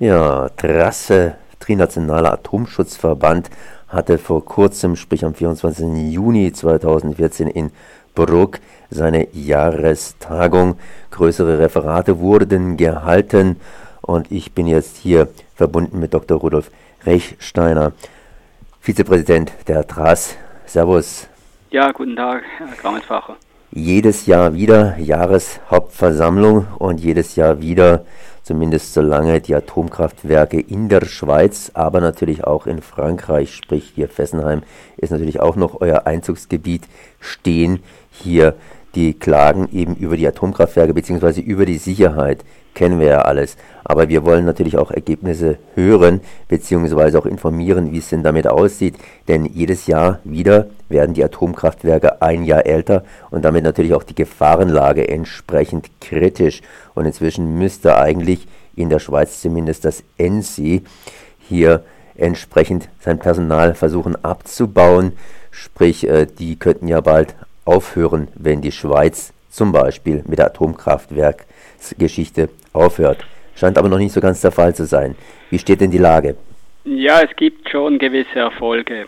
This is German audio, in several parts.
Ja, Trasse, Trinationaler Atomschutzverband, hatte vor kurzem, sprich am 24. Juni 2014 in Bruck, seine Jahrestagung. Größere Referate wurden gehalten und ich bin jetzt hier verbunden mit Dr. Rudolf Rechsteiner, Vizepräsident der TRAS. Servus. Ja, guten Tag, Herr Grammitfacher. Jedes Jahr wieder Jahreshauptversammlung und jedes Jahr wieder zumindest solange die Atomkraftwerke in der Schweiz, aber natürlich auch in Frankreich, sprich hier Fessenheim, ist natürlich auch noch euer Einzugsgebiet, stehen hier die Klagen eben über die Atomkraftwerke bzw. über die Sicherheit kennen wir ja alles. Aber wir wollen natürlich auch Ergebnisse hören bzw. auch informieren, wie es denn damit aussieht. Denn jedes Jahr wieder werden die Atomkraftwerke ein Jahr älter und damit natürlich auch die Gefahrenlage entsprechend kritisch. Und inzwischen müsste eigentlich in der Schweiz zumindest das ENSI hier entsprechend sein Personal versuchen abzubauen. Sprich, äh, die könnten ja bald aufhören, wenn die Schweiz zum Beispiel mit der Atomkraftwerksgeschichte aufhört. Scheint aber noch nicht so ganz der Fall zu sein. Wie steht denn die Lage? Ja, es gibt schon gewisse Erfolge.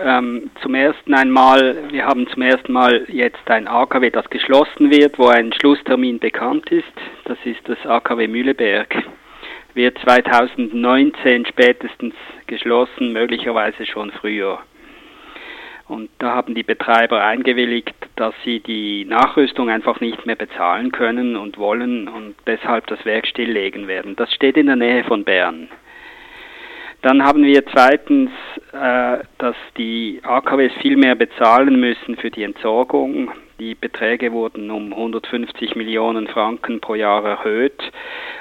Ähm, zum ersten einmal, wir haben zum ersten Mal jetzt ein AKW, das geschlossen wird, wo ein Schlusstermin bekannt ist. Das ist das AKW Mühleberg. Wird 2019 spätestens geschlossen, möglicherweise schon früher. Und da haben die Betreiber eingewilligt, dass sie die Nachrüstung einfach nicht mehr bezahlen können und wollen und deshalb das Werk stilllegen werden. Das steht in der Nähe von Bern. Dann haben wir zweitens, äh, dass die AKWs viel mehr bezahlen müssen für die Entsorgung. Die Beträge wurden um 150 Millionen Franken pro Jahr erhöht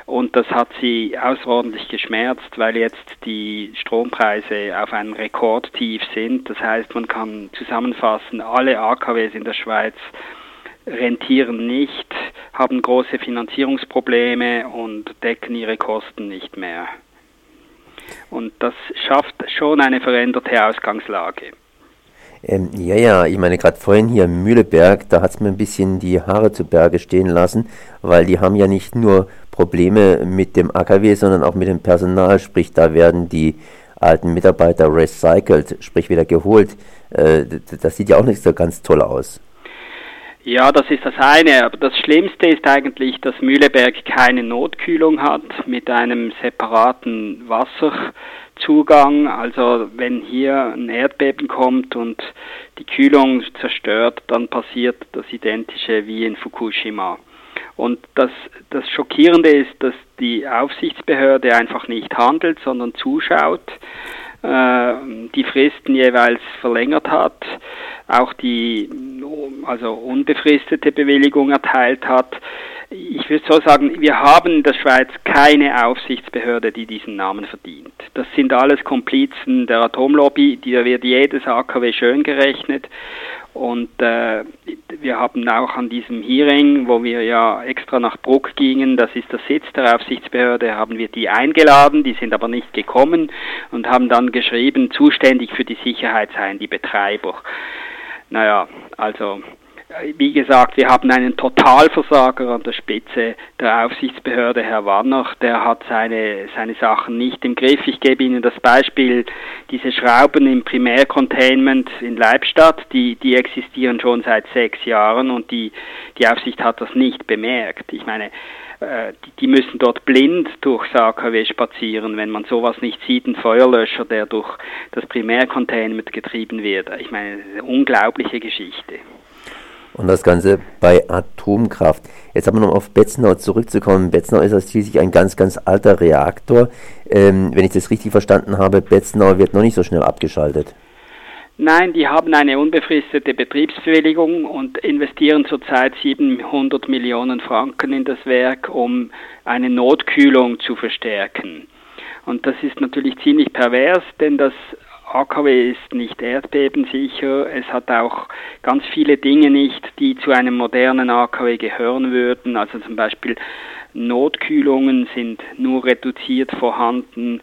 und das hat sie außerordentlich geschmerzt, weil jetzt die Strompreise auf einem Rekordtief sind. Das heißt, man kann zusammenfassen, alle AKWs in der Schweiz rentieren nicht, haben große Finanzierungsprobleme und decken ihre Kosten nicht mehr. Und das schafft schon eine veränderte Ausgangslage. Ähm, ja, ja, ich meine, gerade vorhin hier in Mühleberg, da hat es mir ein bisschen die Haare zu Berge stehen lassen, weil die haben ja nicht nur Probleme mit dem AKW, sondern auch mit dem Personal, sprich, da werden die alten Mitarbeiter recycelt, sprich wieder geholt. Äh, das sieht ja auch nicht so ganz toll aus. Ja, das ist das eine. Aber das Schlimmste ist eigentlich, dass Mühleberg keine Notkühlung hat mit einem separaten Wasserzugang. Also wenn hier ein Erdbeben kommt und die Kühlung zerstört, dann passiert das Identische wie in Fukushima. Und das, das Schockierende ist, dass die Aufsichtsbehörde einfach nicht handelt, sondern zuschaut, äh, die Fristen jeweils verlängert hat auch die also unbefristete Bewilligung erteilt hat. Ich würde so sagen, wir haben in der Schweiz keine Aufsichtsbehörde, die diesen Namen verdient. Das sind alles Komplizen der Atomlobby, die wird jedes AKW schön gerechnet. Und äh, wir haben auch an diesem Hearing, wo wir ja extra nach Bruck gingen, das ist der Sitz der Aufsichtsbehörde, haben wir die eingeladen, die sind aber nicht gekommen und haben dann geschrieben, zuständig für die Sicherheit seien die Betreiber. Naja, also wie gesagt, wir haben einen Totalversager an der Spitze der Aufsichtsbehörde, Herr Wanner, der hat seine, seine Sachen nicht im Griff. Ich gebe Ihnen das Beispiel, diese Schrauben im Primärcontainment in Leibstadt, die, die existieren schon seit sechs Jahren und die, die Aufsicht hat das nicht bemerkt. Ich meine, äh, die müssen dort blind durchs AKW spazieren, wenn man sowas nicht sieht, ein Feuerlöscher, der durch das Primärcontainment getrieben wird. Ich meine, eine unglaubliche Geschichte. Und das Ganze bei Atomkraft. Jetzt haben wir noch auf Betznau zurückzukommen. Betznau ist schließlich ein ganz, ganz alter Reaktor. Ähm, wenn ich das richtig verstanden habe, Betznau wird noch nicht so schnell abgeschaltet. Nein, die haben eine unbefristete Betriebsbewilligung und investieren zurzeit 700 Millionen Franken in das Werk, um eine Notkühlung zu verstärken. Und das ist natürlich ziemlich pervers, denn das AKW ist nicht erdbebensicher. Es hat auch ganz viele Dinge nicht, die zu einem modernen AKW gehören würden. Also zum Beispiel Notkühlungen sind nur reduziert vorhanden.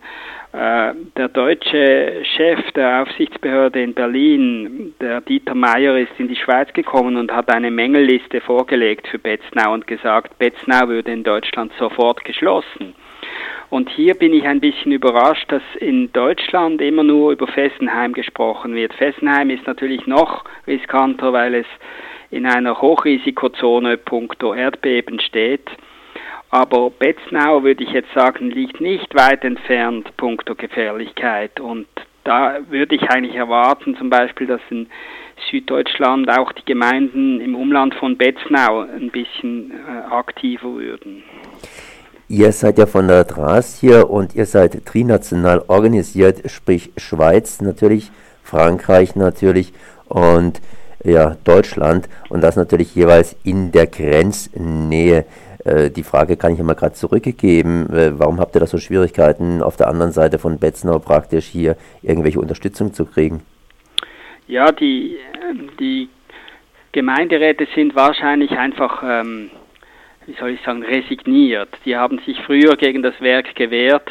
Äh, der deutsche Chef der Aufsichtsbehörde in Berlin, der Dieter Meyer, ist in die Schweiz gekommen und hat eine Mängelliste vorgelegt für Betznau und gesagt, Betznau würde in Deutschland sofort geschlossen. Und hier bin ich ein bisschen überrascht, dass in Deutschland immer nur über Fessenheim gesprochen wird. Fessenheim ist natürlich noch riskanter, weil es in einer Hochrisikozone punkto Erdbeben steht. Aber Betznau, würde ich jetzt sagen, liegt nicht weit entfernt punkto Gefährlichkeit. Und da würde ich eigentlich erwarten, zum Beispiel, dass in Süddeutschland auch die Gemeinden im Umland von Betznau ein bisschen äh, aktiver würden. Ihr seid ja von der DRAS hier und ihr seid trinational organisiert, sprich Schweiz natürlich, Frankreich natürlich und ja, Deutschland und das natürlich jeweils in der Grenznähe. Äh, die Frage kann ich immer gerade zurückgeben. Äh, warum habt ihr da so Schwierigkeiten, auf der anderen Seite von Betznau praktisch hier irgendwelche Unterstützung zu kriegen? Ja, die, die Gemeinderäte sind wahrscheinlich einfach, ähm, wie soll ich sagen, resigniert. Die haben sich früher gegen das Werk gewehrt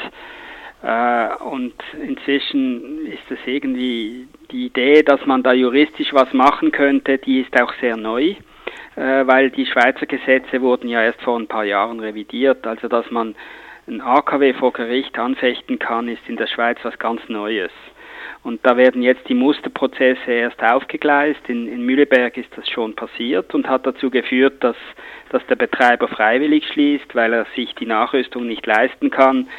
äh, und inzwischen ist es irgendwie die Idee, dass man da juristisch was machen könnte, die ist auch sehr neu, äh, weil die Schweizer Gesetze wurden ja erst vor ein paar Jahren revidiert. Also dass man ein AKW vor Gericht anfechten kann, ist in der Schweiz was ganz Neues. Und da werden jetzt die Musterprozesse erst aufgegleist. In, in Mühleberg ist das schon passiert und hat dazu geführt, dass, dass der Betreiber freiwillig schließt, weil er sich die Nachrüstung nicht leisten kann.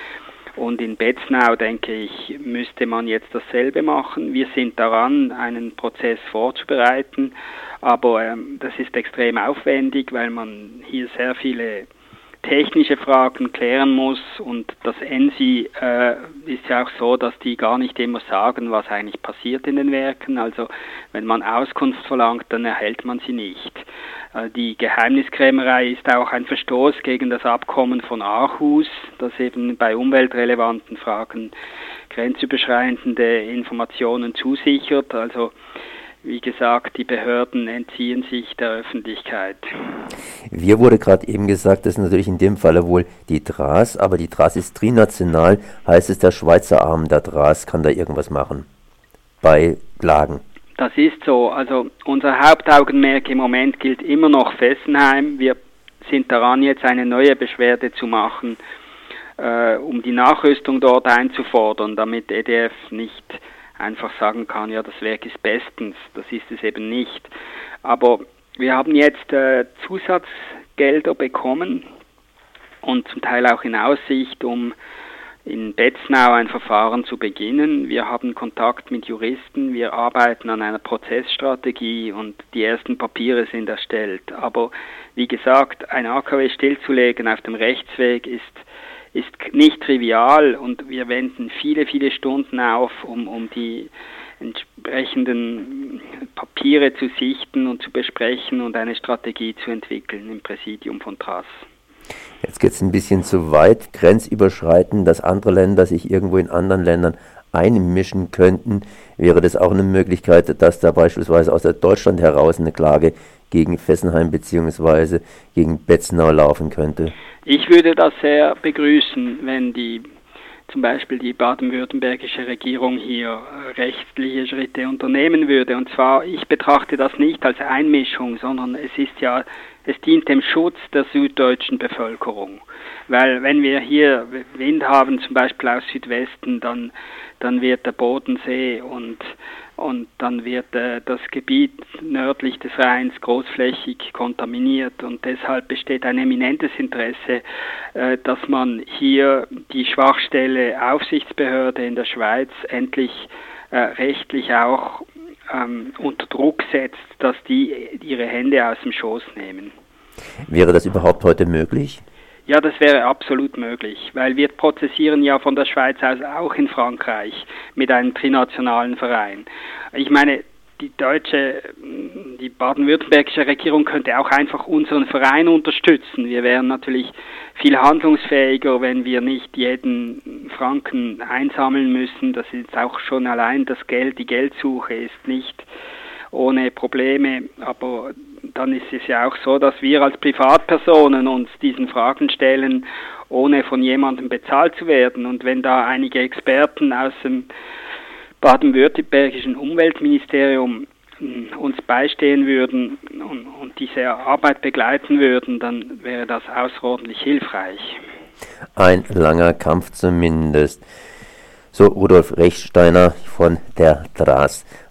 Und in Betznau, denke ich, müsste man jetzt dasselbe machen. Wir sind daran, einen Prozess vorzubereiten, aber ähm, das ist extrem aufwendig, weil man hier sehr viele technische Fragen klären muss und das ENSI äh, ist ja auch so, dass die gar nicht immer sagen, was eigentlich passiert in den Werken. Also wenn man Auskunft verlangt, dann erhält man sie nicht. Äh, die Geheimniskrämerei ist auch ein Verstoß gegen das Abkommen von Aarhus, das eben bei umweltrelevanten Fragen grenzüberschreitende Informationen zusichert. Also wie gesagt, die Behörden entziehen sich der Öffentlichkeit. Mir wurde gerade eben gesagt, das ist natürlich in dem Falle wohl die DRAS, aber die DRAS ist trinational, heißt es, der Schweizer Arm der DRAS kann da irgendwas machen bei Klagen. Das ist so. Also unser Hauptaugenmerk im Moment gilt immer noch Fessenheim. Wir sind daran, jetzt eine neue Beschwerde zu machen, äh, um die Nachrüstung dort einzufordern, damit EDF nicht einfach sagen kann, ja, das Werk ist bestens. Das ist es eben nicht. Aber wir haben jetzt äh, Zusatzgelder bekommen und zum Teil auch in Aussicht, um in Betznau ein Verfahren zu beginnen. Wir haben Kontakt mit Juristen, wir arbeiten an einer Prozessstrategie und die ersten Papiere sind erstellt. Aber wie gesagt, ein AKW stillzulegen auf dem Rechtsweg ist ist nicht trivial und wir wenden viele, viele Stunden auf, um, um die entsprechenden Papiere zu sichten und zu besprechen und eine Strategie zu entwickeln im Präsidium von TRAS. Jetzt geht es ein bisschen zu weit, grenzüberschreitend, dass andere Länder sich irgendwo in anderen Ländern einmischen könnten. Wäre das auch eine Möglichkeit, dass da beispielsweise aus Deutschland heraus eine Klage gegen Fessenheim bzw. gegen Betznau laufen könnte? Ich würde das sehr begrüßen, wenn die zum Beispiel die baden-württembergische Regierung hier rechtliche Schritte unternehmen würde. Und zwar, ich betrachte das nicht als Einmischung, sondern es ist ja, es dient dem Schutz der süddeutschen Bevölkerung. Weil wenn wir hier Wind haben, zum Beispiel aus Südwesten, dann, dann wird der Bodensee und und dann wird äh, das Gebiet nördlich des Rheins großflächig kontaminiert und deshalb besteht ein eminentes Interesse, äh, dass man hier die Schwachstelle Aufsichtsbehörde in der Schweiz endlich äh, rechtlich auch ähm, unter Druck setzt, dass die ihre Hände aus dem Schoß nehmen. Wäre das überhaupt heute möglich? Ja, das wäre absolut möglich, weil wir prozessieren ja von der Schweiz aus auch in Frankreich mit einem trinationalen Verein. Ich meine, die deutsche, die baden-württembergische Regierung könnte auch einfach unseren Verein unterstützen. Wir wären natürlich viel handlungsfähiger, wenn wir nicht jeden Franken einsammeln müssen. Das ist auch schon allein das Geld, die Geldsuche ist nicht ohne Probleme. Aber dann ist es ja auch so, dass wir als Privatpersonen uns diesen Fragen stellen, ohne von jemandem bezahlt zu werden. Und wenn da einige Experten aus dem baden-württembergischen Umweltministerium hm, uns beistehen würden und, und diese Arbeit begleiten würden, dann wäre das außerordentlich hilfreich. Ein langer Kampf zumindest. So Rudolf Rechsteiner von der DRAS.